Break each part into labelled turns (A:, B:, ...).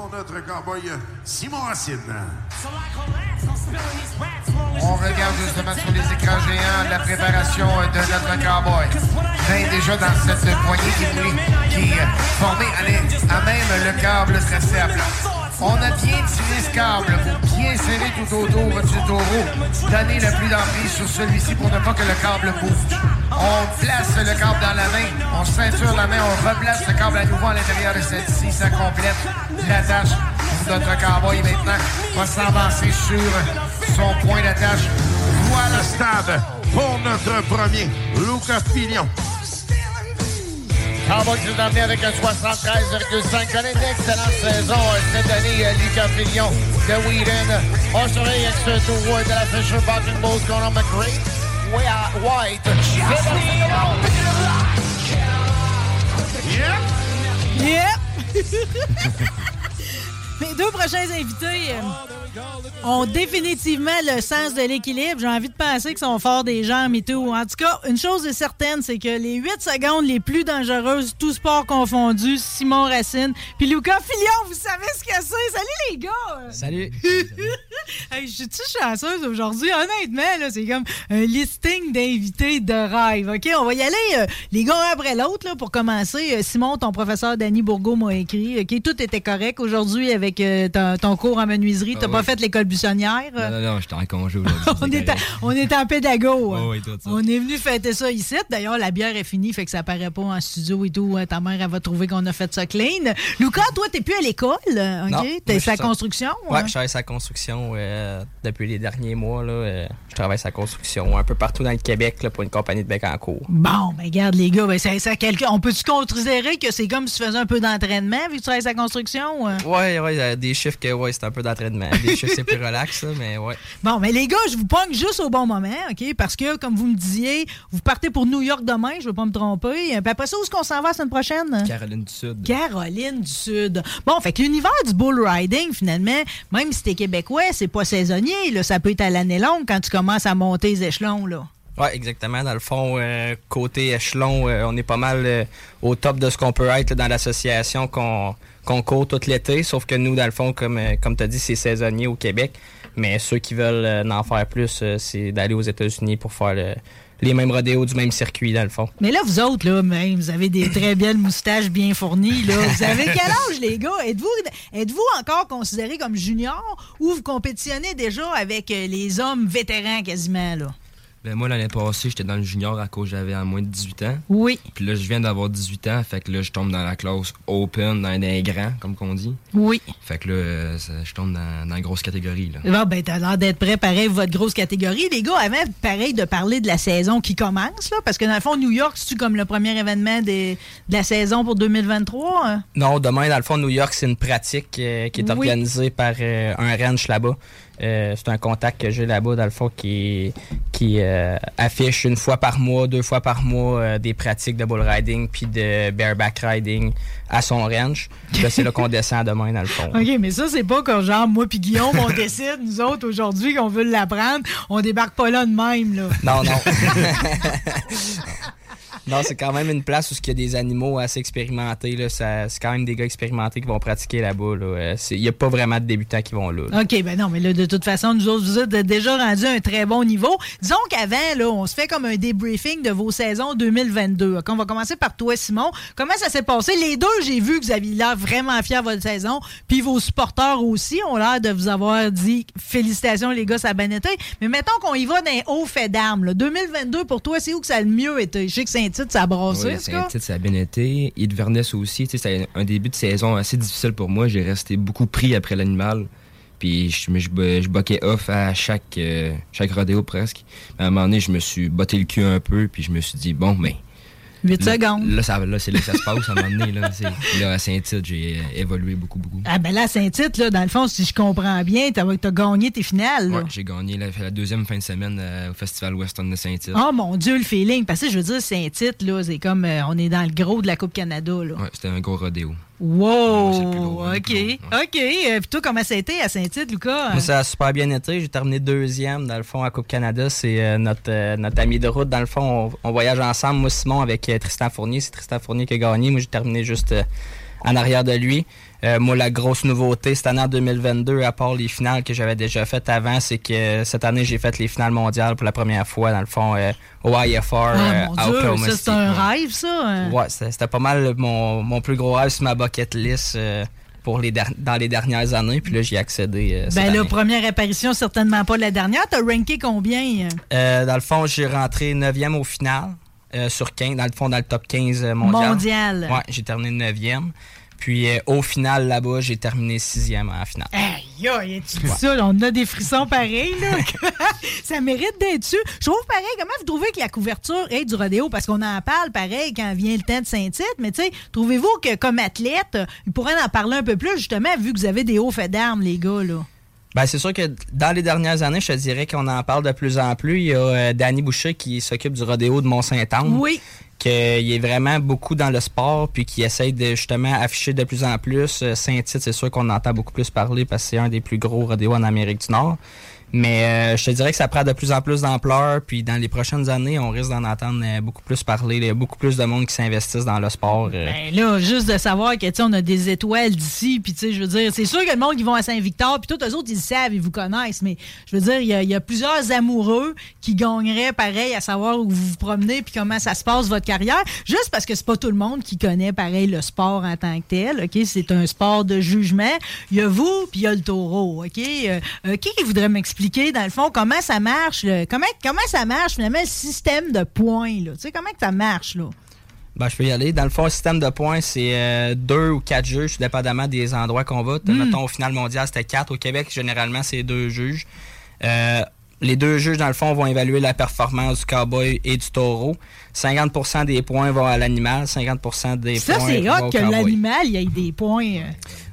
A: Pour notre cowboy Simon Racine.
B: On regarde justement sur les écrans géants la préparation de notre cowboy. Ben, déjà dans cette poignée qui, est- qui est formée à même le câble tracé à plat. On a bien tiré ce câble pour bien serrer tout autour du taureau. Donner le plus d'emprise sur celui-ci pour ne pas que le câble bouge. On place le câble dans la main, on ceinture la main, on replace le câble à nouveau à l'intérieur de celle-ci. Ça complète la tâche pour notre cowboy maintenant. Va s'avancer sur son point d'attache.
A: Voilà le stade pour notre premier, Lucas Pignon.
B: Cowboy qui nous a emmené avec un 73,5. Connaît une excellente saison euh, cette année, euh, Lucas Fillon de Whedon. On surveille avec ce tour de la Fisher Bulls qu'on nomme Great White.
C: Yep! Mes deux prochains invités euh, ont définitivement le sens de l'équilibre. J'ai envie de penser qu'ils sont forts des jambes et tout. En tout cas, une chose est certaine, c'est que les 8 secondes les plus dangereuses, tout sport confondu, Simon Racine, puis Lucas Fillon, vous savez ce que c'est. Salut les gars!
D: Salut!
C: Hey, je suis-tu chanceuse aujourd'hui? Honnêtement, là, c'est comme un listing d'invités de rêve. OK, on va y aller, euh, les gars, un après l'autre, là, pour commencer. Euh, Simon, ton professeur Danny Bourgault m'a écrit. OK, tout était correct aujourd'hui avec euh, ton, ton cours en menuiserie. T'as
D: Ah
C: pas
D: oui.
C: fait l'école buissonnière?
D: Non, non, non, j'étais en congé aujourd'hui.
C: on, est en, on est en pédago.
D: Ouais, ouais, tout ça.
C: On est venu fêter ça ici. D'ailleurs, la bière est finie, fait que ça paraît pas en studio et tout. Ta mère, elle va trouver qu'on a fait ça clean. Lucas, toi, t'es plus à l'école, euh, OK? T'es sa construction?
D: Ouais,
C: hein?
D: je travaille sa construction euh, depuis les derniers mois. Là, euh, je travaille sa construction un peu partout dans le Québec là, pour une compagnie de Bécancourt.
C: Bon, ben regarde les gars, ben, ça, ça, quelqu'un- on peut-tu considérer que c'est comme si tu faisais un peu d'entraînement vu que tu travailles sa construction? euh?
D: Ouais, ouais, euh, des chiffres que ouais, c'est un peu d'entraînement. C'est plus relax, là, mais ouais.
C: Bon, mais les gars, je vous pogne juste au bon moment, OK? Parce que, comme vous me disiez, vous partez pour New York demain, je veux pas me tromper. Puis après ça, où est-ce qu'on s'en va la semaine prochaine?
D: Caroline du Sud.
C: Caroline du Sud. Bon, fait que l'univers du bull riding, finalement, même si t'es québécois, c'est pas saisonnier. Là. Ça peut être à l'année longue quand tu commences à monter les échelons. Là.
D: Ouais, exactement. Dans le fond, euh, côté échelon, euh, on est pas mal euh, au top de ce qu'on peut être là, dans l'association qu'on qu'on court tout l'été. Sauf que nous, dans le fond, comme, euh, comme tu as dit, c'est saisonnier au Québec. Mais ceux qui veulent euh, en faire plus, euh, c'est d'aller aux États-Unis pour faire le- les mêmes rodéos du même circuit, dans le fond.
C: Mais là, vous autres, là, même, vous avez des très belles moustaches bien fournies. Là. Vous avez quel âge, les gars? Êtes-vous êtes encore considérés comme juniors ou vous compétitionnez déjà avec les hommes vétérans quasiment? là?
E: Ben moi, l'année passée, j'étais dans le junior à cause j'avais à moins de 18 ans.
C: Oui.
E: Puis là, je viens d'avoir 18 ans, fait que là, je tombe dans la classe open, dans les grands, comme qu'on dit.
C: Oui.
E: Fait que là, ça- je tombe dans, dans la grosse catégorie, là.
C: Bon, ben, t'as l'air d'être prêt, pareil, pour votre grosse catégorie. Les gars, avant, pareil, de parler de la saison qui commence, là, parce que dans le fond, New York, c'est-tu comme le premier événement des- de la saison pour 2023? hein?
D: Non, demain, dans le fond, New York, c'est une pratique euh, qui est
C: Oui.
D: organisée par euh, un ranch là-bas. Euh, c'est un contact que j'ai là-bas, dans le fond, qui, qui euh, affiche une fois par mois, deux fois par mois, euh, des pratiques de bull riding puis de bareback riding à son ranch. Là, c'est là qu'on descend demain, dans le fond.
C: OK, mais ça, c'est pas quand, genre, moi puis Guillaume, on décide, nous autres, aujourd'hui, qu'on veut l'apprendre. On débarque pas là de même, là.
D: Non, non. non, c'est quand même une place où il y a des animaux assez expérimentés. C'est quand même des gars expérimentés qui vont pratiquer là-bas. là. Euh, c'est- Il n'y a pas vraiment de débutants qui vont là.
C: OK, ben non, mais là, de toute façon, nous autres, vous êtes déjà rendus à un très bon niveau. Disons qu'avant, on se fait comme un débriefing de vos saisons 2022. OK, on va commencer par toi, Simon. Comment ça s'est passé? Les deux, j'ai vu que vous aviez l'air vraiment fiers de votre saison. Puis vos supporters aussi ont l'air de vous avoir dit félicitations, les gars, ça a bien été. Mais mettons qu'on y va d'un haut fait d'armes. là. 2022, pour toi, c'est où que ça a le mieux été? Je sais que Saint-Tite, ça a brassé,
E: Oui. Saint-Tite, ça a bien été. Inverness aussi. Tu sais, C'était un début de saison assez difficile pour moi. J'ai resté beaucoup pris après l'animal. Puis je, je, je boquais off à chaque, euh, chaque rodéo presque. À un moment donné, je me suis botté le cul un peu. Puis je me suis dit, bon, ben.
C: 8
E: là,
C: secondes.
E: Là, ça, là, c'est là que ça se passe à un moment donné. Là, à Saint-Tite, j'ai euh, évolué beaucoup, beaucoup.
C: Ah ben là, Saint-Tite, là, dans le fond, si je comprends bien, t'as as gagné tes finales.
E: Ouais, j'ai gagné la, la deuxième fin de semaine euh, au Festival Western de Saint-Tite.
C: Oh mon Dieu, le feeling. Parce que je veux dire, Saint-Tite, là, c'est comme euh, on est dans le gros de la Coupe Canada. Là.
E: Ouais, c'était un gros rodéo.
C: Wow! OK. OK. Euh, toi, comment ça a été à Saint-Tite, Lucas?
D: Moi, ça a super bien été. J'ai terminé deuxième, dans le fond, à Coupe Canada. C'est euh, notre, euh, notre ami de route. Dans le fond, on, on voyage ensemble. Moi, Simon, avec Tristan Fournier. C'est Tristan Fournier qui a gagné. Moi, j'ai terminé juste en arrière de lui. Euh, moi, la grosse nouveauté cette année en 2022, à part les finales que j'avais déjà faites avant, c'est que cette année, j'ai fait les finales mondiales pour la première fois, dans le fond, euh, au IFR
C: Ah,
D: euh,
C: mon
D: à
C: Dieu,
D: Oklahoma
C: ça, c'est
D: City.
C: un rêve, ça. hein?
D: Ouais, c'était pas mal mon, mon plus gros rêve sur ma bucket list euh, pour les dans les dernières années. Puis là, j'y ai accédé. euh, cette
C: Ben
D: année.
C: première apparition, certainement pas la dernière. T'as ranké combien?
D: Euh, dans le fond, j'ai rentré 9e au final euh, sur 15, dans le fond, dans le top 15 euh, mondial.
C: Mondial.
D: Ouais, j'ai terminé 9e. Puis euh, au final, là-bas, j'ai terminé 6e en finale.
C: Aïe, aïe, tu dis ça, là, on a des frissons pareils, là. ça mérite d'être su. Je trouve pareil, comment vous trouvez que la couverture est du rodéo? Parce qu'on en parle pareil quand vient le temps de Saint-Tite, mais tu sais, trouvez-vous que comme athlète, il pourrait en parler un peu plus, justement, vu que vous avez des hauts faits d'armes, les gars, là?
D: Ben, c'est sûr que dans les dernières années, je te dirais qu'on en parle de plus en plus. Il y a euh, Danny Boucher qui s'occupe du rodéo de Mont-Saint-Anne.
C: Oui.
D: Qu'il est vraiment beaucoup dans le sport puis qui essaye de justement afficher de plus en plus. Euh, Saint-Tite, c'est sûr qu'on entend beaucoup plus parler parce que c'est un des plus gros rodéos en Amérique du Nord. Mais euh, je te dirais que ça prend de plus en plus d'ampleur. Puis dans les prochaines années, on risque d'en entendre euh, beaucoup plus parler. Il y a beaucoup plus de monde qui s'investissent dans le sport. euh.
C: Ben là, juste de savoir que, on a des étoiles d'ici, puis tu sais, je veux dire, c'est sûr que le monde qui vont à Saint-Victor, puis tous eux autres, ils le savent, ils vous connaissent, mais je veux dire, il y a, plusieurs amoureux qui gagneraient pareil à savoir où vous vous promenez, puis comment ça se passe, votre carrière, juste parce que c'est pas tout le monde qui connaît pareil le sport en tant que tel, OK? C'est un sport de jugement. Il y a vous, puis il y a le taureau, OK? Euh, qui voudrait m'expliquer, dans le fond, comment ça marche, comment, comment ça marche, finalement, le système de points, là? Tu sais, comment que ça marche, là?
D: Ben, je peux y aller. Dans le fond, le système de points, c'est euh, deux ou quatre juges, dépendamment des endroits qu'on va. Mettons, au final mondial, c'était quatre. Au Québec, généralement, c'est deux juges. Euh, les deux juges, dans le fond, vont évaluer la performance du cowboy et du taureau. 50% des points vont à l'animal, 50 des
C: Ça,
D: points
C: c'est
D: vont
C: hot que l'animal, il y ait des points.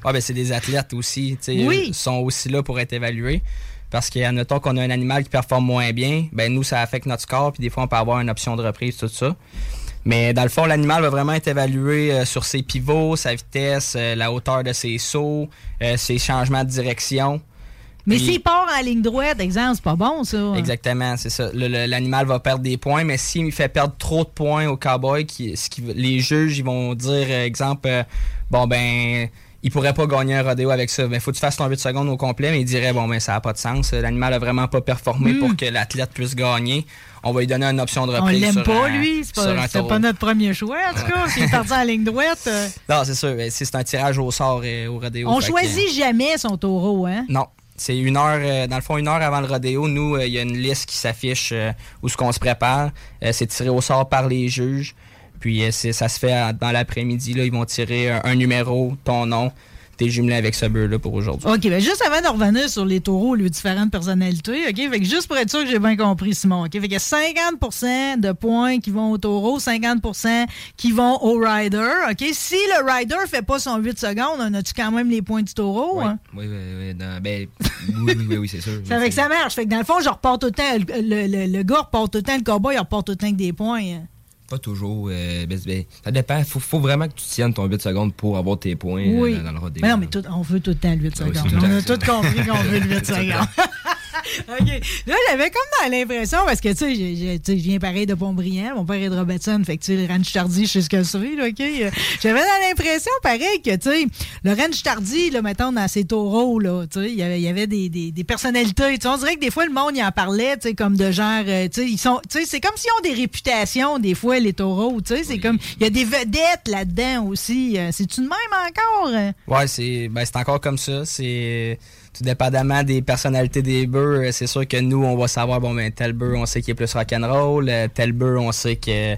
D: Ah, ben, c'est des athlètes aussi.
C: Oui.
D: Ils sont aussi là pour être évalués. Parce qu'admettons qu'on a un animal qui performe moins bien, ben nous, ça affecte notre score, puis des fois, on peut avoir une option de reprise, tout ça. Mais dans le fond, l'animal va vraiment être évalué euh, sur ses pivots, sa vitesse, euh, la hauteur de ses sauts, euh, ses changements de direction.
C: Mais s'il part en ligne droite, exemple, c'est pas bon, ça.
D: Exactement, c'est ça. L'animal va perdre des points, mais s'il fait perdre trop de points au cowboy, qui, ce qui- les juges ils vont dire, exemple, bon ben, il pourrait pas gagner un rodéo avec ça. Ben, faut que tu fasses ton 8 secondes au complet, mais il dirait, bon ben, ça n'a pas de sens. L'animal a vraiment pas performé pour que l'athlète puisse gagner. On va lui donner une option de
C: Hmm. On
D: reprise.
C: l'aime pas,
D: un-
C: lui. C'est pas, pas notre premier choix, en tout cas. S'il est parti en ligne droite. euh,
D: Non, c'est sûr. C'est un tirage au sort euh, au rodéo.
C: on
D: que-
C: choisit jamais son taureau, hein?
D: Non. C'est une heure, euh, dans le fond, une heure avant le rodéo. Nous, euh, il y a une liste qui s'affiche où ce qu'on se prépare. C'est tiré au sort par les juges. Puis euh, ça se fait dans l'après-midi. Ils vont tirer un, un numéro, ton nom. T'es jumelé avec ce bœuf-là pour aujourd'hui.
C: OK, ben juste avant de revenir sur les taureaux, les différentes personnalités, OK? Fait que juste pour être sûr que j'ai bien compris, Simon, OK? Fait qu'il y a 50% de points qui vont au taureau, 50% qui vont au rider, OK? Si le rider fait pas son 8 secondes, on a-tu quand même les points du taureau?
E: Oui,
C: hein?
E: oui, oui, oui, ben, oui, oui, oui, oui, c'est sûr.
C: Ça fait que ça marche. Fait que dans le fond, je repars tout le temps, le, le- le- le gars repart tout le temps, le cowboy, il repart tout le temps avec des points. hein.
E: Pas toujours. euh, ben, ben, ça dépend. Faut, faut vraiment que tu tiennes ton 8 secondes pour avoir tes points euh,
C: Oui.
E: dans, dans le rodéo.
C: Mais non, mais tout- on veut tout le temps le 8
E: Ah oui,
C: secondes. on a tout compris qu'on veut le 8
E: C'est tout le
C: secondes. OK. Là, j'avais comme dans l'impression, parce que, tu sais, je viens pareil de Pont-Brillant. Mon père est de Robertson. Fait que, tu sais, le ranch tardy, je sais ce que c'est, là, OK? Euh, J'avais dans l'impression, pareil, que, tu sais, le ranch tardy, là, mettons, dans ses taureaux, là, tu sais, il y avait, y des, des, des personnalités. Tu sais, on dirait que des fois, le monde, il en parlait, tu sais, comme de genre, euh, tu sais, ils sont, tu sais, c'est comme s'ils ont des réputations, des fois, les taureaux, tu sais, c'est comme, il y a des vedettes là-dedans aussi. Euh, C'est-tu de même encore?
D: Ouais, c'est ben, c'est encore comme ça. C'est tout dépendamment des personnalités des bœufs. euh, C'est sûr que nous, on va savoir, bon, ben, tel bœuf, on sait qu'il est plus rock'n'roll. euh, Tel bœuf, on sait que,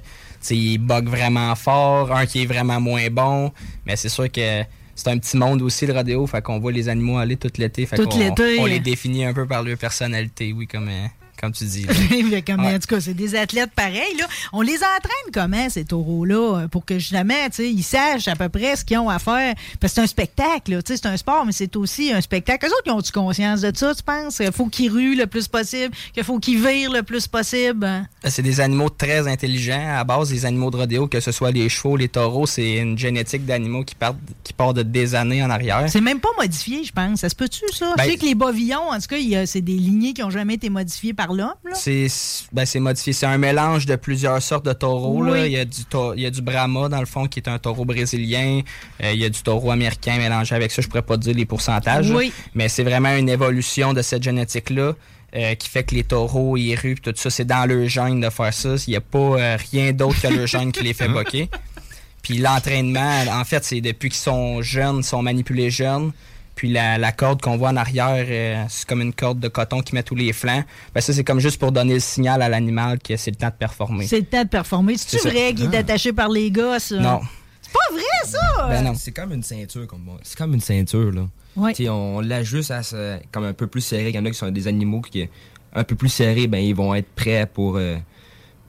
D: il bug vraiment fort. Un qui est vraiment moins bon. Mais c'est sûr que c'est un petit monde aussi, le rodéo. Fait qu'on voit les animaux aller tout l'été. Fait
C: Tout
D: qu'on-. On les définit un peu par leur personnalité, oui, comme, euh, comme tu dis. là.
C: Fait comme,
D: Ouais.
C: En tout cas, c'est des athlètes pareils. Là. On les entraîne comment, ces taureaux-là, pour que justement, tu sais, ils sachent à peu près ce qu'ils ont à faire? Parce que c'est un spectacle, là. Tu sais, c'est un sport, mais c'est aussi un spectacle. Eux autres, ils ont-tu conscience de ça, tu penses? Il faut qu'ils ruent le plus possible, qu'il faut qu'ils virent le plus possible. hein?
D: C'est des animaux très intelligents. À base, les animaux de rodéo, que ce soit les chevaux, les taureaux, c'est une génétique d'animaux qui, partent, qui part de des années en arrière.
C: C'est même pas modifié, je pense. Ça se peut-tu, ça?
D: Ben-
C: je sais que les bovillons, en tout cas, c'est des lignées qui ont jamais été modifiées par l'homme. là?
D: C'est ben, c'est modifié. C'est un mélange de plusieurs sortes de taureaux. là. Il, y a du il y a du Brahma, dans le fond, qui est un taureau brésilien. Euh, il y a du taureau américain mélangé avec ça. Je pourrais pas te dire les pourcentages.
C: Oui.
D: Mais c'est vraiment une évolution de cette génétique-là. euh, qui fait que les taureaux, ruent, puis tout ça, c'est dans leur gène de faire ça. Il n'y a pas euh, rien d'autre que leur gène qui les fait boquer. Puis l'entraînement, en fait, c'est depuis qu'ils sont jeunes, ils sont manipulés jeunes. Puis la, la corde qu'on voit en arrière, euh, c'est comme une corde de coton qui met tous les flancs. Ben ça, c'est comme juste pour donner le signal à l'animal que c'est le temps de performer.
C: C'est le temps de performer. C'est-tu
D: C'est ça.
C: vrai qu'il est attaché par les gosses?
D: Non.
C: C'est pas vrai, ça!
D: Ben non.
E: C'est comme une ceinture. comme moi. C'est comme une ceinture, là.
C: Ouais.
E: Tu sais, on l'ajuste à ce- comme un peu plus serré. Il y en a qui sont des animaux qui, un peu plus serrés, ben, ils vont être prêts pour euh,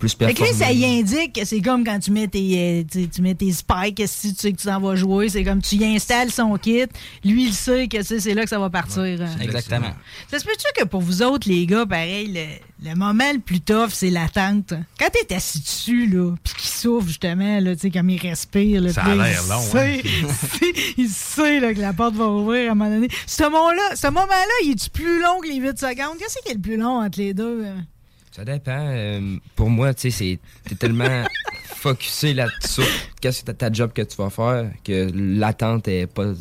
E: plus
C: Fait que
E: performer.
C: là, ça y indique que c'est comme quand tu mets tes, euh, tu, mets tes spikes, si tu sais que tu t'en vas jouer, c'est comme tu y installes son kit, lui il sait que c'est là que ça va partir. hein.
D: Exactement.
C: Ça se peut-tu que pour vous autres, les gars, pareil, le, le moment le plus tough, c'est l'attente? Quand t'es assis dessus, là, pis qu'il souffle, justement, là, tu sais, comme il respire, là,
A: Ça a l'air
C: il
A: long,
C: sait- il sait, là, que la porte va ouvrir à un moment donné. Ce moment-là, ce moment-là, il est-tu plus long que les 8 secondes? Qu'est-ce qui est le plus long entre les deux? hein?
E: Ça dépend. euh, pour moi, tu sais, t'es tellement focusé là-dessus. Qu'est-ce que ta job que tu vas faire que l'attente est pas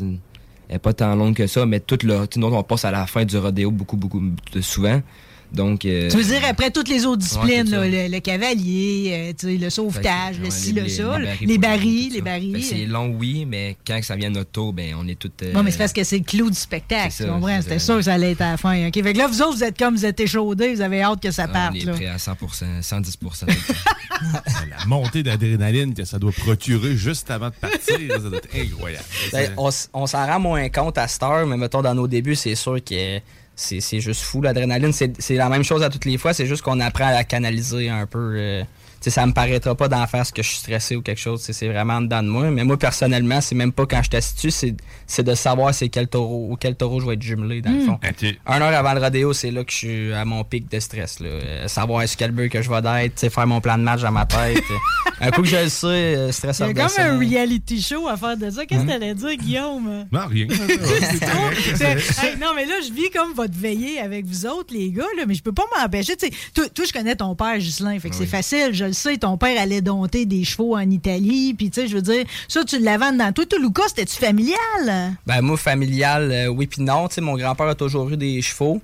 E: est pas tant longue que ça, mais tout le, tu on passe à la fin du rodéo beaucoup, beaucoup souvent. Donc, euh,
C: Tu veux dire, après toutes les autres disciplines, là, le, le cavalier, euh, le sauvetage,
E: que,
C: le ci, le ça, les barils,
E: tout
C: les barils.
E: C'est long, oui, mais quand ça vient notre tour, ben, on est tous. euh,
C: Non, mais c'est parce que c'est le clou du spectacle,
E: C'est
C: tu comprends? C'était sûr que ça allait être à la fin. OK? Fait que là, vous autres, vous êtes comme, vous êtes échaudés, vous avez hâte que ça
E: on
C: parte,
E: est
C: là.
E: prêt à 100 110
A: La montée d'adrénaline que ça doit procurer juste avant de partir, ça doit être incroyable.
D: Ben, on, on s'en rend moins compte à cette heure, mais mettons dans nos débuts, c'est sûr que c'est juste fou. L'adrénaline, c'est la même chose à toutes les fois, c'est juste qu'on apprend à la canaliser un peu. euh, sais, ça me paraîtra pas d'en faire ce que je suis stressé ou quelque chose. C'est vraiment en dedans de moi. Mais moi, personnellement, c'est même pas quand je t'assitue, c'est c'est de savoir c'est quel taureau ou quel taureau je vais être jumelé, dans le fond.
A: Ok.
D: Un heure avant le rodéo, c'est là que je suis à mon pic de stress. Là. Euh, savoir est-ce quel beurre que je vais d'être, faire mon plan de match dans ma tête. Un coup que je le sais, euh, stress
C: Il y a comme un reality show à faire de ça. Qu'est-ce que t'allais dire, Guillaume?
A: Non, rien.
C: C'est- Hey, non, mais là, je vis comme votre veillée avec vous autres, les gars, là, mais je peux pas m'empêcher. Toi, toi, je connais ton père, Ghislain, fait que c'est facile, je le sais. Ton père allait dompter des chevaux en Italie, puis tu sais, je veux dire, ça, tu l'avais dans toi. Toi, Lucas, c'était-tu familial?
D: Ben moi, familial, euh, oui puis non. Tu sais, mon grand-père a toujours eu des chevaux,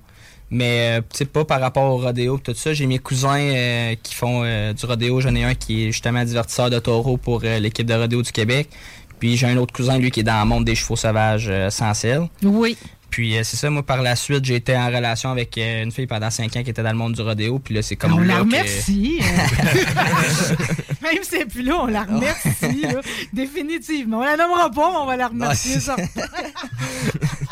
D: mais euh, tu sais, pas par rapport au rodéo tout ça. J'ai mes cousins euh, qui font euh, du rodéo. J'en ai un qui est justement divertisseur de taureaux pour l'équipe de rodéo du Québec. Puis j'ai un autre cousin, lui, qui est dans le monde des chevaux sauvages euh, sans selle.
C: Oui.
D: Puis euh, c'est ça, moi, par la suite, j'ai été en relation avec euh, une fille pendant cinq ans qui était dans le monde du rodéo. Puis là, c'est comme
C: on
D: là
C: la
D: que-
C: remercie. Même si c'est plus là, on la remercie. là. Définitivement. On la nommera pas, mais on va la remercier.
D: Ah,
C: ça.
D: Fait que,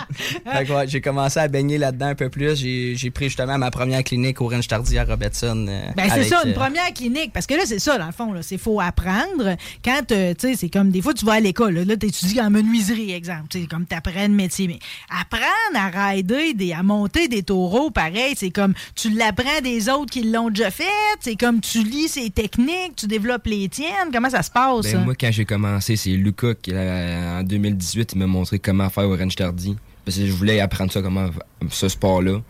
D: ouais, j'ai commencé à baigner là-dedans un peu plus. J'ai pris justement ma première clinique au Ranch Tardy à Robertson. euh,
C: Ben, c'est ça, une
D: euh,
C: première clinique. Parce que là, c'est ça, dans le fond. là. C'est faut apprendre. Quand, euh, tu sais, c'est comme des fois, tu vas à l'école. Là, tu étudies en menuiserie, exemple. Tu sais, comme tu apprends le métier. Mais apprendre à rider, des, à monter des taureaux, pareil, c'est comme tu l'apprends des autres qui l'ont déjà fait. C'est comme tu lis ces techniques, tu développes les tiennes. Comment ça se passe?
E: Ben, moi, quand j'ai commencé, c'est Lucas qui, euh, en 2018, il m'a montré comment faire au ranch tardy. Parce que je voulais apprendre ça, comment ce sport-là.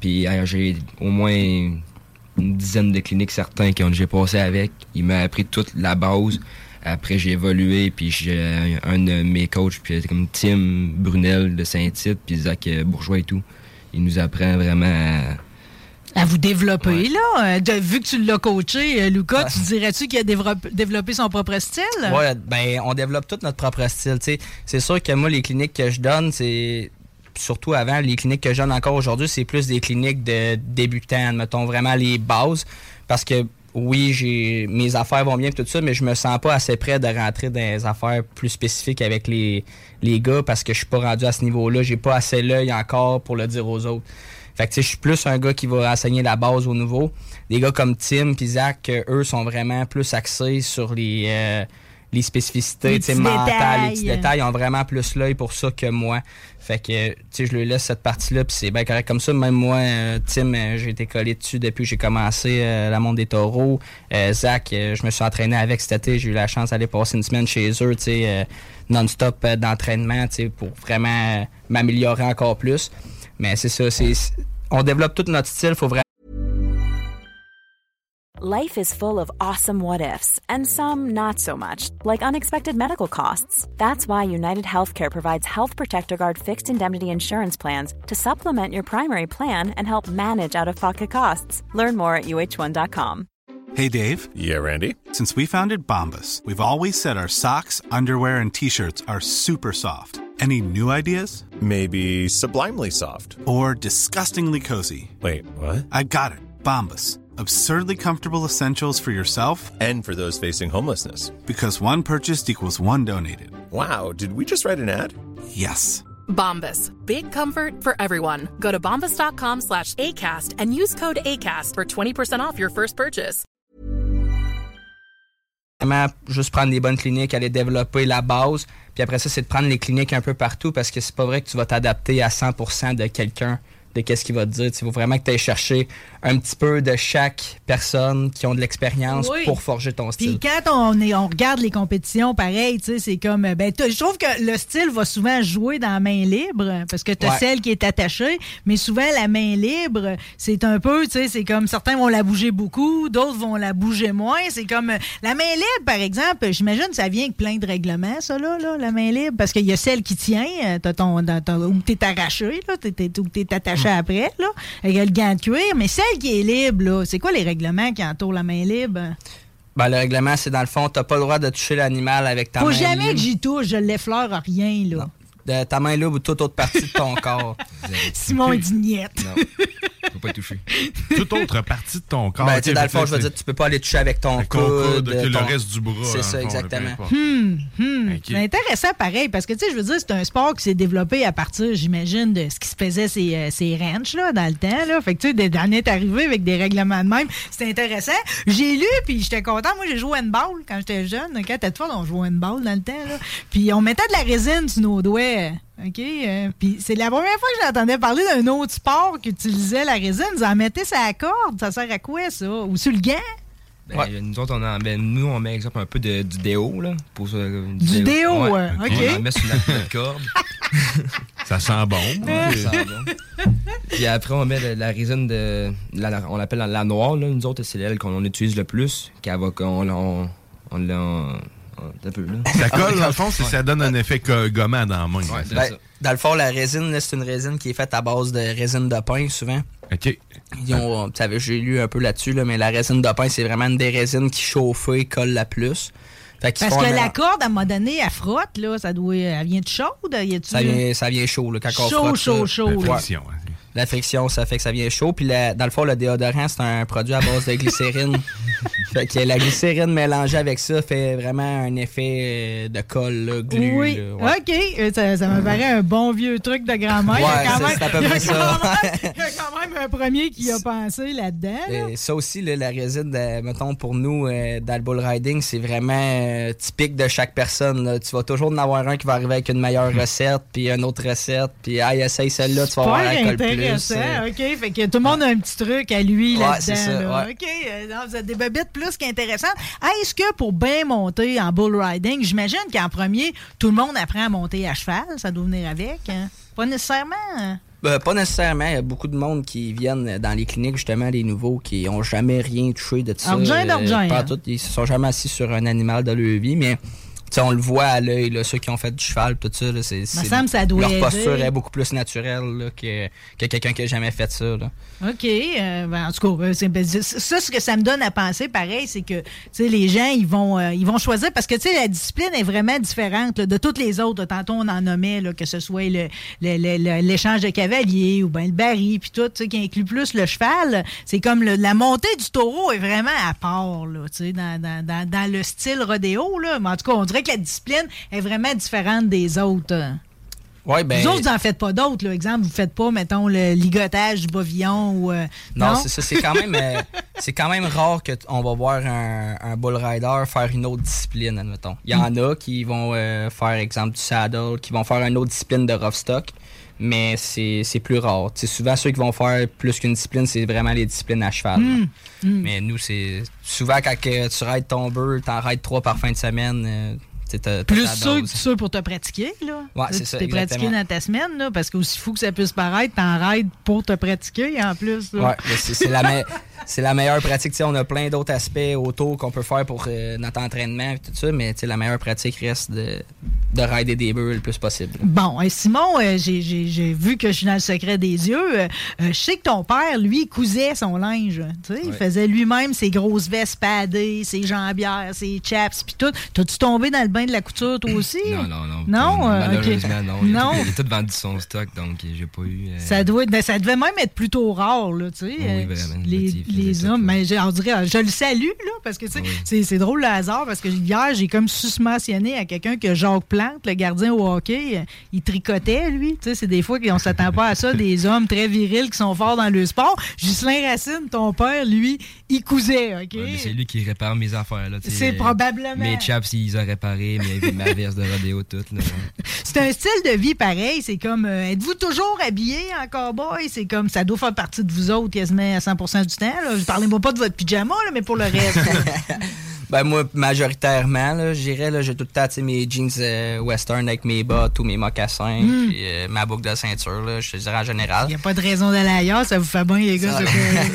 E: Puis euh, j'ai au moins une dizaine de cliniques certains qui ont j'ai passé avec. Il m'a appris toute la base. Après, j'ai évolué, puis j'ai un de mes coachs, puis comme Tim Brunel de Saint-Tite, puis Zach Bourgeois et tout. Il nous apprend vraiment à
C: à vous développer, là. De, vu que tu l'as coaché, euh, Lucas, tu dirais-tu qu'il a développé, développé son propre style?
D: Oui, ben, on développe tout notre propre style. C'est sûr que moi, les cliniques que je donne, c'est surtout avant, les cliniques que je donne encore aujourd'hui, c'est plus des cliniques de débutants, mettons vraiment les bases. Parce que oui, j'ai mes affaires vont bien tout ça, mais je me sens pas assez prêt de rentrer dans des affaires plus spécifiques avec les, les gars parce que je suis pas rendu à ce niveau-là. J'ai pas assez l'œil encore pour le dire aux autres. Fait je suis plus un gars qui va enseigner la base au nouveau. Des gars comme Tim et Zach, eux, sont vraiment plus axés sur les, euh, les spécificités
C: Les
D: mentales,
C: petits
D: les petits
C: détails.
D: détails. Ils ont vraiment plus l'œil pour ça que moi. Fait que, tu sais, je lui laisse cette partie-là, puis c'est bien correct comme ça. Même moi, euh, Tim, euh, j'ai été collé dessus depuis que j'ai commencé euh, la monde des taureaux. Euh, Zach, je me suis entraîné avec cet été. J'ai eu la chance d'aller passer une semaine chez eux, tu sais, euh, non-stop d'entraînement, tu sais, pour vraiment m'améliorer encore plus. Mais c'est ça, c'est on développe tout notre style, faut vraiment
F: Life is full of awesome what ifs, and some not so much, like unexpected medical costs. That's why United Healthcare provides Health Protector Guard fixed indemnity insurance plans to supplement your primary plan and help manage out of pocket costs. Learn more at uh1.com.
G: Hey Dave.
H: Yeah, Randy.
G: Since we founded Bombus, we've always said our socks, underwear, and t shirts are super soft. Any new ideas?
H: Maybe sublimely soft.
G: Or disgustingly cozy?
H: Wait, what?
G: I got it. Bombus. Absurdly comfortable essentials for yourself
H: And for those facing homelessness.
G: because one purchased equals one donated.
H: Wow, did we just write an ad?
G: Yes.
I: Bombas. Big comfort for everyone. Go to bombas.com slash ACAST and use code ACAST for 20% off your first purchase.
D: vraiment juste prendre des bonnes cliniques, aller développer la base. Puis après ça, c'est de prendre les cliniques un peu partout parce que c'est pas vrai que tu vas t'adapter à 100% de quelqu'un, de qu'est-ce qu'il va te dire. Il faut vraiment que tu ailles chercher un petit peu de chaque personne qui ont de l'expérience
C: Oui.
D: pour forger ton
C: Puis
D: style.
C: quand on, est, on regarde les compétitions, pareil, tu sais, c'est comme. Ben, t'as- je trouve que le style va souvent jouer dans la main libre, parce que tu as
D: Ouais.
C: celle qui est attachée, mais souvent la main libre, c'est un peu, tu sais, c'est comme certains vont la bouger beaucoup, d'autres vont la bouger moins. C'est comme. euh, La main libre, par exemple, j'imagine que ça vient avec plein de règlements, ça, là, là, la main libre, parce qu'il y a celle qui tient, euh, t'as ton, ton- où t'es arraché, là, t'es- où t'es attaché après, là, avec le gant de cuir, mais celle qui est libre, là, c'est quoi les règlements qui entourent la main libre?
D: Ben, le règlement, c'est dans le fond, t'as pas le droit de toucher l'animal avec ta
C: Faut
D: main
C: jamais
D: libre.
C: que j'y touche, je l'effleure à rien, là.
D: de ta main libre ou toute autre partie de ton corps.
C: Simon dit niette.
E: Pas y toucher.
A: Toute autre partie de ton corps.
D: Ben,
A: ok,
D: tu sais, dans le fond, je veux
A: c'est-
D: dire, tu peux pas aller toucher avec ton coude.
A: le reste du bras,
D: C'est ça,
A: fond,
D: exactement.
C: Hmm, hmm. C'est intéressant pareil, parce que tu sais, je veux dire, c'est un sport qui s'est développé à partir, j'imagine, de ce qui se faisait ces, euh, ces ranchs là, dans le temps. Là. Fait que tu sais, d'en être arrivé avec des règlements de même, c'était intéressant. J'ai lu, puis j'étais content. Moi, j'ai joué à handball quand j'étais jeune. Quand t'étais fois, on jouait au handball dans le temps. Là. Puis on mettait de la résine sur nos doigts. OK? Euh, puis c'est la première fois que j'entendais parler d'un autre sport qui utilisait la résine. Ils en mettaient sur la corde. Ça sert à quoi, ça? Ou sur le gant?
E: Ben, Nous autres, on en, ben, nous, on met exemple un peu de, du déo, là. Pour, ça, euh,
C: Du déo,
E: ouais,
C: OK.
E: On en met sur notre corde.
A: Ça sent bon.
E: Ouais, ça sent bon. Puis après, on met de la résine de. la- on l'appelle la, la noire, là. Nous autres, c'est elle qu'on utilise le plus. Qu'elle va. qu'on on, on, l'a un peu, là.
A: Ça colle, dans le fond, c'est- ça donne un effet gommant dans la main.
E: Ouais,
D: Ben,
E: ça.
D: dans le fond, la résine, là, c'est une résine qui est faite à base de résine de pain, souvent.
A: OK.
D: J'ai lu un peu là-dessus, là, mais la résine de pain, c'est vraiment une des résines qui chauffée colle la plus.
C: Parce que
D: un
C: la corde, à un moment donné, elle frotte, là. Ça doit. Elle vient de chaude? Y a-tu-
D: ça vient, ça vient chaud, là, quand on
C: Chaud,
D: frotte,
C: chaud,
D: là.
C: chaud,
A: La friction.
D: La ça fait que ça vient chaud. Puis la- dans le fond, le déodorant, c'est un produit à base de glycérine. fait que la glycérine mélangée avec ça fait vraiment un effet euh, de colle, là, glu.
C: Oui,
D: là, ouais.
C: OK. Euh, Ça, ça me paraît un bon vieux truc de grand-mère.
D: Ouais, c'est- à peu près ça.
C: Il y a quand même un premier qui a pensé là-dedans. là.
D: Ça aussi, là, la résine, de- mettons, pour nous, euh, dans le bull riding, c'est vraiment euh, typique de chaque personne. là. Tu vas toujours en avoir un qui va arriver avec une meilleure recette, puis une autre recette, puis ah, essaye celle-là, tu vas voir,
C: Super
D: elle colle plus.
C: Intéressant. OK? Fait que tout le monde a un petit truc à lui
D: Ouais,
C: là-dedans.
D: c'est ça,
C: là.
D: ouais.
C: OK? euh, non, vous êtes des babites plus qu'intéressantes. Est-ce que pour bien monter en bull riding, j'imagine qu'en premier, tout le monde apprend à monter à cheval. Ça doit venir avec. hein? Pas nécessairement. hein?
D: Ben, pas nécessairement. Il y a beaucoup de monde qui viennent dans les cliniques, justement, les nouveaux, qui ont jamais rien touché de ça.
C: Argent,
D: Euh, pas
C: hein?
D: tout, ils se sont jamais assis sur un animal de leur vie, mais on le voit à l'œil, là, ceux qui ont fait du cheval, tout ça, là, c'est, c'est-
C: semble que ça doit
D: leur
C: aider.
D: posture est beaucoup plus naturelle là, que, que quelqu'un qui a jamais fait ça. Là.
C: OK. euh, ben, en tout cas, c'est- ben, c'est- ça, ce que ça me donne à penser, pareil, c'est que les gens, ils vont, euh, ils vont choisir parce que la discipline est vraiment différente là, de toutes les autres. Tantôt, on en nommait, là, que ce soit le- le- le- le- l'échange de cavaliers ou ben, le baril, puis tout, qui inclut plus le cheval. C'est comme le- la montée du taureau est vraiment à part, dans, dans- dans- dans le style rodéo. Là. Mais en tout cas, on dirait que la discipline est vraiment différente des autres.
D: Ouais, ben,
C: Vous autres, vous n'en faites pas d'autres, là. Exemple, vous faites pas, mettons, le ligotage du bovillon ou. euh,
D: Non, c'est ça. C'est quand même, euh, c'est quand même rare qu'on va voir un, un bull rider faire une autre discipline, admettons. Il y en a qui vont euh, faire, exemple, du saddle, qui vont faire une autre discipline de rough stock, mais c'est plus rare. C'est souvent ceux qui vont faire plus qu'une discipline, c'est vraiment les disciplines à cheval. là.
C: Mm, mm.
D: Mais nous, c'est souvent quand tu rides ton beurre, t'en rides trois par fin de semaine. T'as
C: Plus
D: ta
C: sûr, pour te pratiquer, là.
D: Ouais,
C: Tu
D: c'est
C: tu
D: ça,
C: t'es pratiqué dans ta semaine, là, parce qu'aussi fou que ça puisse paraître, t'en raides pour te pratiquer, en plus. là.
D: Ouais, mais c'est c'est la, me- c'est la meilleure pratique. Tu sais, on a plein d'autres aspects autour qu'on peut faire pour euh, notre entraînement et tout ça, mais tu sais, la meilleure pratique reste de, de rider des bœufs le plus possible.
C: Bon, et Simon, euh, j'ai- j'ai j'ai vu que je suis dans le secret des yeux. Euh, je sais que ton père, lui, cousait son linge. Tu sais, Il faisait lui-même ses grosses vestes padées, ses jambières, ses chaps, puis tout. T'as-tu tombé dans le bain de la couture, toi aussi?
E: Non, non, non.
C: Non, euh,
E: non. Il a,
C: Non.
E: tout, il a tout vendu son stock, donc j'ai pas eu. euh,
C: Ça, doit être- ben, ça devait même être plutôt rare, là, tu sais.
E: Oui, vraiment,
C: Les, les hommes, mais je, on dirait, je le salue, là, parce que, tu sais, c'est- c'est drôle le hasard, parce que hier, j'ai comme susmentionné à quelqu'un que Jacques Plante, le gardien au hockey, il tricotait, lui. Tu sais, c'est des fois qu'on s'attend pas à ça, des hommes très virils qui sont forts dans le sport. Ghislain Racine, ton père, lui, il cousait, OK?
E: ouais, c'est lui qui répare mes affaires. là,
C: C'est probablement.
E: Mes chaps, ils ont réparé, mes, ma de rodéo, tout. Là,
C: C'est un style de vie pareil. C'est comme, euh, êtes-vous toujours habillé en cowboy? C'est comme, ça doit faire partie de vous autres quasiment à 100% du temps. Là. Parlez-moi pas de votre pyjama, là, mais pour le reste.
D: Ben moi, majoritairement, là, je dirais, j'ai tout le temps mes jeans euh, western avec mes bottes ou mes mocassins,
C: Mm.
D: puis euh, ma boucle de ceinture, là, je te dirais en général.
C: Il n'y a pas de raison d'aller ailleurs. Ça vous fait bien, les gars. C'est-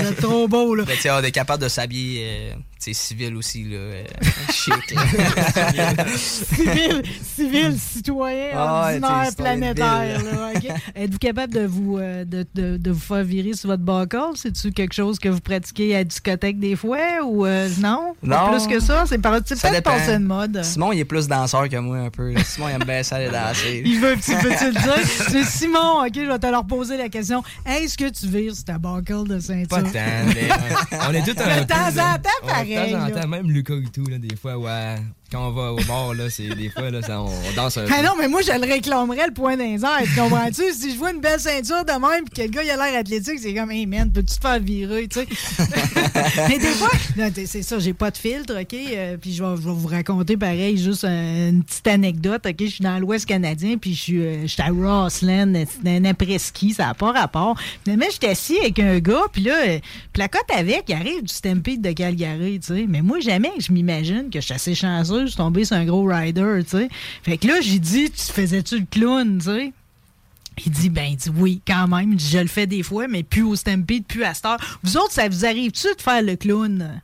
C: Vous êtes trop beau, là.
D: Ben, on est capable de s'habiller euh, sais, civil aussi, là, euh, là.
C: civil, civil, citoyen,
D: Ah
C: ordinaire,
D: de
C: planétaire. là, OK? Êtes-vous capable de vous, euh, de, de- de vous faire virer sur votre buckle? C'est-tu quelque chose que vous pratiquez à la discothèque des fois ou euh, non?
D: Non.
C: plus que ça? C'est par- c'est peut-être passé de mode.
D: Simon, il est plus danseur que moi un peu. Simon, il aime bien ça aller danser.
C: Il veut, tu peux-tu le dire? C'est Simon, OK, je vais te leur poser la question. Est-ce que tu vires sur ta buckle de ceinture?
E: Pas tant, mais, euh, on est tous un
C: De
E: peu,
C: temps
E: là.
C: en temps, pareil,
E: De temps en temps, même Lucas et tout, là, des fois, ouais. Quand on va au bar, là, c'est des fois, là, ça, on, on danse un peu.
C: Ah non, mais moi, je le réclamerais le point d'un. Tu comprends-tu? si je vois une belle ceinture de même puis que le gars, il a l'air athlétique, c'est comme, hey man, peux-tu te faire virer, tu sais? mais des fois, c'est ça, j'ai pas de filtre, OK? Euh, puis je vais, je vais vous raconter pareil, juste un- une petite anecdote, OK? Je suis dans l'Ouest canadien, puis je suis euh, à Rossland, un après-ski, ça n'a pas rapport. Finalement, j'étais assis avec un gars, puis là, euh, placote avec, il arrive du Stampede de Calgary, tu sais? Mais moi, jamais je m'imagine que je suis assez je suis tombé sur un gros rider, tu sais. Fait que là, j'ai dit, tu faisais-tu le clown, tu sais? Il dit, ben, il dit oui, quand même. Il dit, je le fais des fois, mais plus au Stampede, plus à heure. Vous autres, ça vous arrive-tu de faire le clown euh,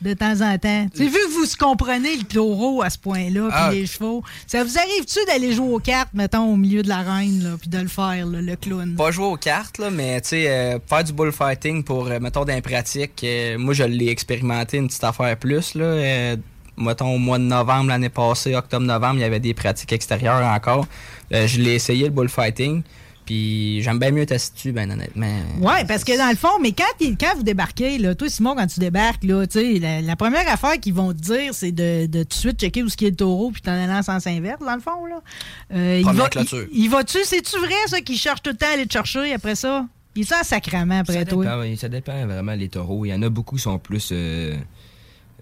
C: de temps en temps? Tu sais, vu que vous comprenez le taureau à ce point-là, puis
D: Ah.
C: les chevaux, ça vous arrive-tu d'aller jouer aux cartes, mettons, au milieu de l'arène, puis de le faire, là, le clown?
D: Pas jouer aux cartes, là, mais tu sais, euh, faire du bullfighting pour, euh, mettons, d'un pratique, euh, moi, je l'ai expérimenté une petite affaire plus, là. Mettons, au mois de novembre, l'année passée, octobre-novembre, il y avait des pratiques extérieures encore. Euh, je l'ai essayé, le bullfighting, puis j'aime bien mieux t'assister, ben honnêtement.
C: Ouais, parce que dans le fond, mais quand, quand vous débarquez, là, toi, Simon, quand tu débarques, là, tu sais, la, la première affaire qu'ils vont te dire, c'est de, de tout de suite checker où ce qui est le taureau, puis t'en aller en sens inverse, dans le fond, là. Euh, il va,
D: clôture.
C: il, il va-tu, c'est-tu vrai, ça, qu'il cherche tout le temps à aller te chercher après ça? Il sent sacrament après
E: ça
C: toi.
E: Dépend, oui, ça dépend vraiment, les taureaux. Il y en a beaucoup qui sont plus euh,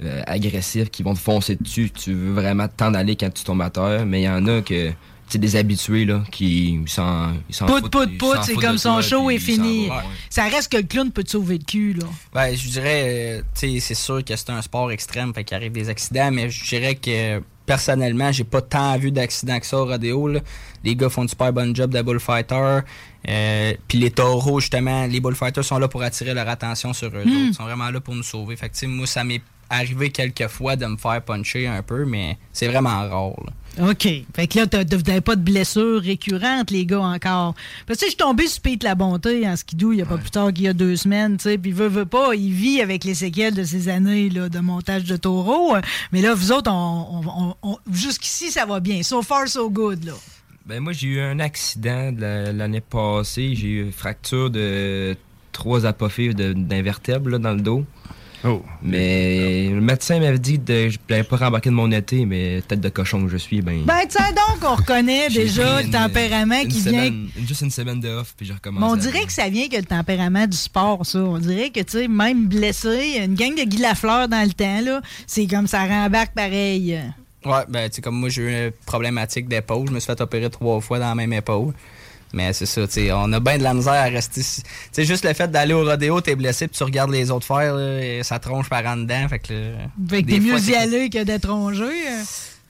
E: euh, agressifs, qui vont te foncer dessus. Tu veux vraiment t'en aller quand tu tombes à terre, mais il y en a que. C'est des habitués, là, qui s'en ils s'en
C: Pout,
E: foutent,
C: pout,
E: ils
C: pout, c'est comme son
E: toi,
C: show est fini.
E: ouais.
C: Ça reste que le clown peut te sauver le cul, là.
D: Ben, je dirais, euh, tu sais, c'est sûr que c'est un sport extrême, fait qu'il arrive des accidents, mais je dirais que personnellement, j'ai pas tant vu d'accidents que ça au rodéo. là. Les gars font du super bon job de bullfighter. Euh, Puis les taureaux, justement, les bullfighters sont là pour attirer leur attention sur eux
C: Hmm.
D: autres. Ils sont vraiment là pour nous sauver. Fait que, moi, ça m'est arrivé quelques fois de me faire puncher un peu, mais c'est vraiment rare. là.
C: OK. Fait que là, t'as- vous n'avez pas de blessures récurrentes, les gars, encore. Parce que tu sais, je suis tombé sur Pete La Bonté en skidoo il n'y a pas plus tard qu'il y a deux semaines, tu sais, puis veut, veut pas, il vit avec les séquelles de ces années là, de montage de taureaux. Mais là, vous autres, on, on- on- on- jusqu'ici, ça va bien. So far, so good, là.
E: Ben moi, j'ai eu un accident de la- l'année passée. J'ai eu une fracture de trois apophyses d'invertèbres là, dans le dos.
A: Oh.
E: Mais le médecin m'avait dit que je n'allais pas rembarquer de mon été, mais tête de cochon que je suis, ben...
C: Ben, tu sais donc, on reconnaît déjà le tempérament
E: une
C: qui vient.
E: semaine- juste une semaine de off, puis je recommence.
C: Mais on
E: à-
C: dirait que ça vient que le tempérament du sport, ça. On dirait que, tu sais, même blessé, une gang de Guy Lafleur dans le temps, là, c'est comme ça rembarque pareil.
D: Ouais, ben, tu sais, comme moi, j'ai eu une problématique d'épaule. Je me suis fait opérer trois fois dans la même épaule. Mais c'est ça, tu sais, on a bien de la misère à rester. Tu sais, juste le fait d'aller au rodéo, t'es blessé, puis tu regardes les autres faire, là, et ça tronche par en dedans. Fait que. là,
C: Fait que t'es mieux d'y aller que d'être rongé.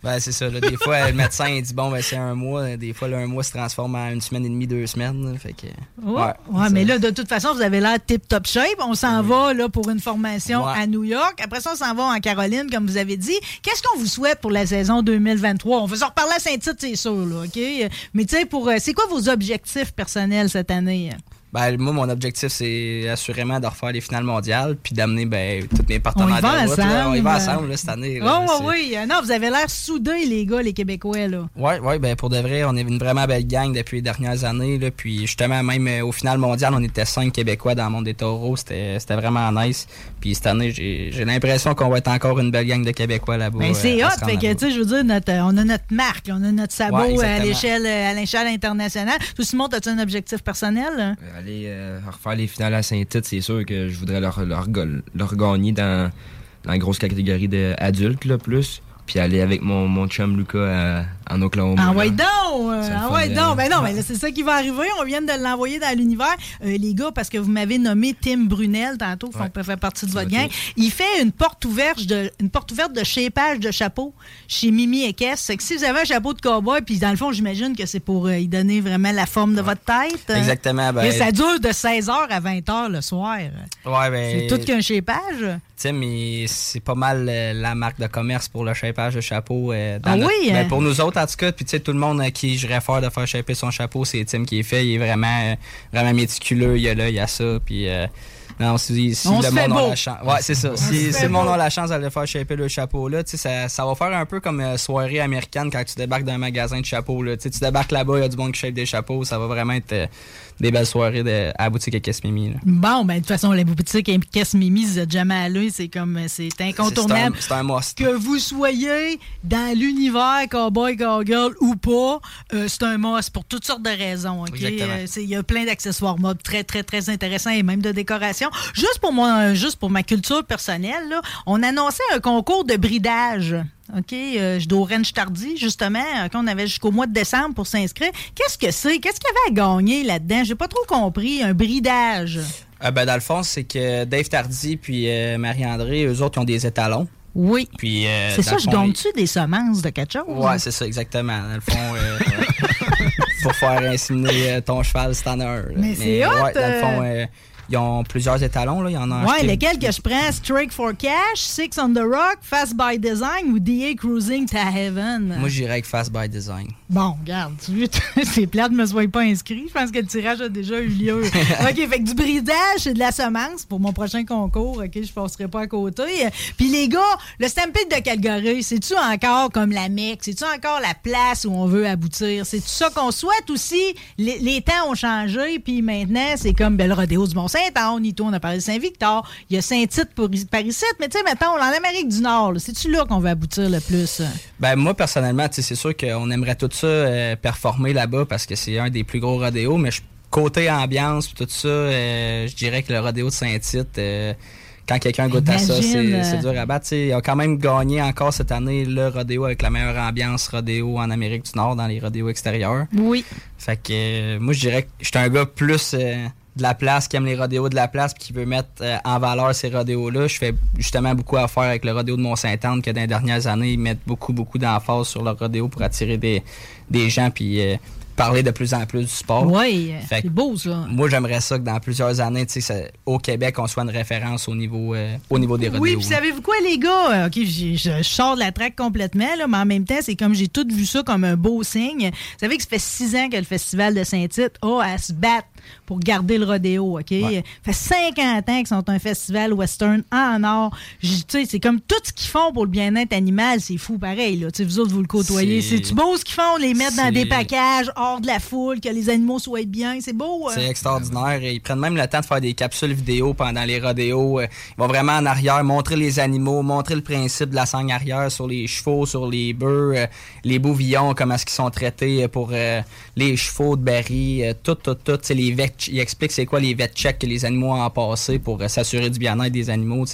D: Ben, c'est ça, là. Des fois, le médecin, il dit, bon, ben, c'est un mois. Des fois, là, un mois se transforme en une semaine et demie, deux semaines. là. Fait que.
C: Oh, ouais, mais là, de toute façon, vous avez l'air tip-top shape. On s'en va là, pour une formation
D: Ouais.
C: à New York. Après ça, on s'en va en Caroline, comme vous avez dit. Qu'est-ce qu'on vous souhaite pour la saison 2023? On va s'en reparler à Saint-Tite, c'est sûr, là, OK? Mais tu sais, pour, euh, c'est quoi vos objectifs personnels cette année?
D: Ben, moi, mon objectif, c'est assurément de refaire les finales mondiales, puis d'amener, ben, tous mes
C: On
D: partenaires
C: y va
D: de route, là.
C: ensemble.
D: On y va ensemble, là, cette année. là.
C: Oh, oui, oui. Non, vous avez l'air soudés, les gars, les Québécois, là.
D: Ouais, ouais, ben pour de vrai, on est une vraiment belle gang depuis les dernières années. Là, puis justement, même euh, au final mondial, on était cinq Québécois dans le monde des taureaux. C'était vraiment nice. Puis cette année, j'ai l'impression qu'on va être encore une belle gang de Québécois là-bas.
C: Ben, c'est
D: euh,
C: hot. Fait que, tu sais, je veux dire, notre, on a notre marque, on a notre sabot
D: Ouais,
C: euh, à l'échelle à l'échelle internationale. Toi, Simon, as-tu un objectif personnel? là?
E: Aller euh, refaire les finales à Saint-Tite, c'est sûr que je voudrais leur, leur, ga- leur gagner dans, la grosse catégorie d'adultes, plus. Puis aller avec mon, mon chum Lucas à- en Oklahoma.
C: Ah ouais donc! Ah ouais
E: euh,
C: donc! Ben non, ben là, c'est ça qui va arriver. On vient de l'envoyer dans l'univers. Euh, les gars, parce que vous m'avez nommé Tim Brunel tantôt, qui
E: Ouais.
C: fait- partie de votre gang. Il fait une porte ouverte de, une porte ouverte de de chapeau chez Mimi et Kess. C'est que si vous avez un chapeau de cowboy, puis dans le fond, j'imagine que c'est pour euh, y donner vraiment la forme de votre tête.
D: Exactement. Ben,
C: Mais ça dure de 16h à 20h le soir.
D: ouais, ben,
C: C'est tout qu'un
D: sais, mais c'est pas mal euh, la marque de commerce pour le shapage de chapeau. dans
C: Ah
D: notre-
C: oui,
D: ben,
C: hein?
D: pour nous autres, Puis, tu sais, tout le monde à qui je réfère de faire shaper son chapeau, c'est Tim qui est fait. Il est vraiment, euh, vraiment méticuleux. Il y a là, il y a ça. Puis, euh, non, si, si
C: On
D: le monde a la chance. Ouais, c'est ça. Si, le monde
C: beau.
D: a la chance d'aller faire shaper le chapeau là, tu sais, ça, ça va faire un peu comme euh, soirée américaine quand tu débarques d'un magasin de chapeaux. Là. Tu débarques là-bas, il y a du monde qui shape des chapeaux. Ça va vraiment être euh, des belles soirées de, à la boutique à là.
C: Bon, ben de toute façon, la boutique Caisse Mimi, si vous êtes jamais allé, c'est comme c'est incontournable.
D: C'est un, must.
C: Que vous soyez dans l'univers cowboy, cowgirl ou pas, euh, c'est un must pour toutes sortes de raisons. Euh, Il y a plein d'accessoires mode très, très, très intéressants et même de décoration. Juste pour moi, juste pour ma culture personnelle, là, on annonçait un concours de bridage. OK, euh, je d'Orange Tardy, justement, euh, qu'on avait jusqu'au mois de décembre pour s'inscrire. Qu'est-ce que c'est? Qu'est-ce qu'il y avait à gagner là-dedans? J'ai pas trop compris. Un bridage.
D: Euh, ben, dans le fond, c'est que Dave Tardy puis euh, Marie-André, eux autres, ils ont des étalons.
C: Oui.
D: Puis, euh,
C: C'est ça, je
D: fond,
C: gagne-tu des semences de quelque chose?
D: Ouais, c'est ça, exactement. Dans le fond, euh, pour faire inséminer ton cheval, c'est en.
C: Mais c'est hot,
D: ouais, dans le fond, ils ont plusieurs étalons. Là. Ils en ont
C: Ouais, lesquels que je prends? Strike for Cash, Six on the Rock, Fast by Design ou DA Cruising to Heaven?
D: Moi, j'irais avec Fast by Design.
C: Bon, regarde, tu c'est plate, je me sois pas inscrit. Je pense que le tirage a déjà eu lieu. OK, fait que du bridage, c'est de la semence pour mon prochain concours. OK, je passerai pas à côté. Puis les gars, le Stampede de Calgary, c'est-tu encore comme la Mecque? C'est-tu encore la place où on veut aboutir? C'est-tu ça qu'on souhaite aussi? Les, les temps ont changé, puis maintenant, c'est comme ben, le rodéo du Mont-Saint-Anne, Nito, on a parlé de Saint-Victor. Il y a Saint-Tite pour par ici, mais tu sais, mettons, en Amérique du Nord, c'est-tu là qu'on veut aboutir le plus?
D: Ben moi personnellement, tu sais, c'est sûr qu'on aimerait tout ça euh, performer là-bas parce que c'est un des plus gros rodéos, mais je- côté ambiance tout ça, euh, je dirais que le rodéo de Saint-Tite, euh, quand quelqu'un goûte à ça, c'est dur à battre. Tu sais, Ils ont quand même gagné encore cette année le rodéo avec la meilleure ambiance rodéo en Amérique du Nord dans les rodéos extérieurs.
C: Oui.
D: Fait que euh, moi je dirais que j'étais un gars plus euh, de la place, qui aime les rodéos de la place, puis qui veut mettre euh, en valeur ces rodéos-là. Je fais justement beaucoup affaire avec le rodéo de Mont-Saint-Anne, que dans les dernières années, ils mettent beaucoup, beaucoup d'emphase sur le rodéo pour attirer des, des gens, puis euh, parler de plus en plus du sport.
C: Oui, c'est beau, ça.
D: Moi, j'aimerais ça que dans plusieurs années, tu sais, ça- au Québec, on soit une référence au niveau, euh, au niveau des rodéos.
C: Oui, puis savez-vous quoi, les gars? OK, je sors de la traque complètement, là, mais en même temps, c'est comme j'ai tout vu ça comme un beau signe. Vous savez que ça fait six ans que le Festival de Saint-Tite a à se battre pour garder le rodéo, OK?
D: Ouais.
C: Ça fait 50 ans qu'ils sont un festival western en or. J- Tu sais, c'est comme tout ce qu'ils font pour le bien-être animal, c'est fou pareil, là. Tu sais, vous autres, vous le côtoyez.
D: C'est-
C: beau ce qu'ils font? Les mettre dans des packages hors de la foule, que les animaux soient bien? C'est beau. euh.
D: C'est extraordinaire. Et Ils prennent même le temps de faire des capsules vidéo pendant les rodéos. Euh, Ils vont vraiment en arrière, montrer les animaux, montrer le principe de la sangle arrière sur les chevaux, sur les bœufs, euh, les bouvillons, comment est-ce qu'ils sont traités pour euh, les chevaux de Berry, euh, tout, tout, tout. C'est les ils expliquent c'est quoi les vet checks que les animaux ont passé pour euh, s'assurer du bien-être des animaux.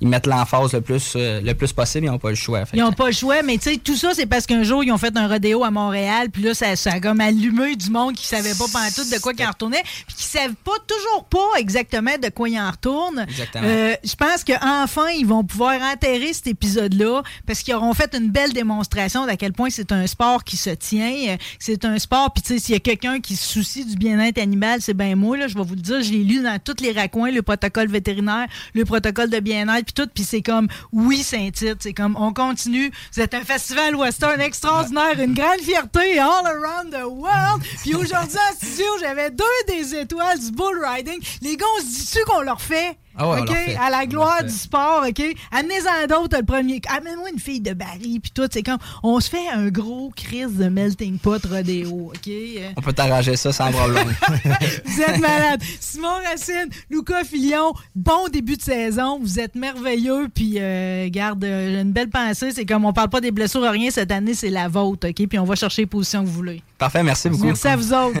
D: Ils mettent l'emphase le plus, euh, le plus possible, ils n'ont pas le choix. Fait
C: Ils n'ont pas le choix, mais tout ça, c'est parce qu'un jour, ils ont fait un rodéo à Montréal, puis là, ça, ça a comme allumé du monde qui savait pas pantoute de quoi qu'ils en retournaient, puis qui savent pas, toujours pas exactement de quoi ils en retournent.
D: Exactement.
C: Euh, Je pense qu'enfin, ils vont pouvoir enterrer cet épisode-là, parce qu'ils auront fait une belle démonstration d'à quel point c'est un sport qui se tient, euh, c'est un sport, puis tu sais, s'il y a quelqu'un qui se soucie du bien-être animal, c'est bien moi, là, je vais vous le dire, je l'ai lu dans tous les raccoins, le protocole vétérinaire, le protocole de bien-être, puis tout, puis c'est comme, oui, Saint-Tite, c'est comme, on continue, vous êtes un festival western extraordinaire, une grande fierté all around the world, puis aujourd'hui en studio, j'avais deux des étoiles du bull riding, les gars, on se dit-tu qu'on leur fait?
D: Ah ouais,
C: OK? À la gloire du sport, OK? Amenez-en d'autres, le premier. Amène-moi une fille de Barry, puis tout. C'est comme, on se fait un gros crise de melting pot rodéo, OK?
D: On peut t'arranger ça sans problème.
C: Vous êtes malade. Simon Racine, Lucas Filion, bon début de saison. Vous êtes merveilleux. Puis, euh, garde, euh, une belle pensée. C'est comme on parle pas des blessures, rien. Cette année, c'est la vôtre, OK? Puis on va chercher les positions que vous voulez.
D: Parfait, merci beaucoup.
C: Merci à vous autres.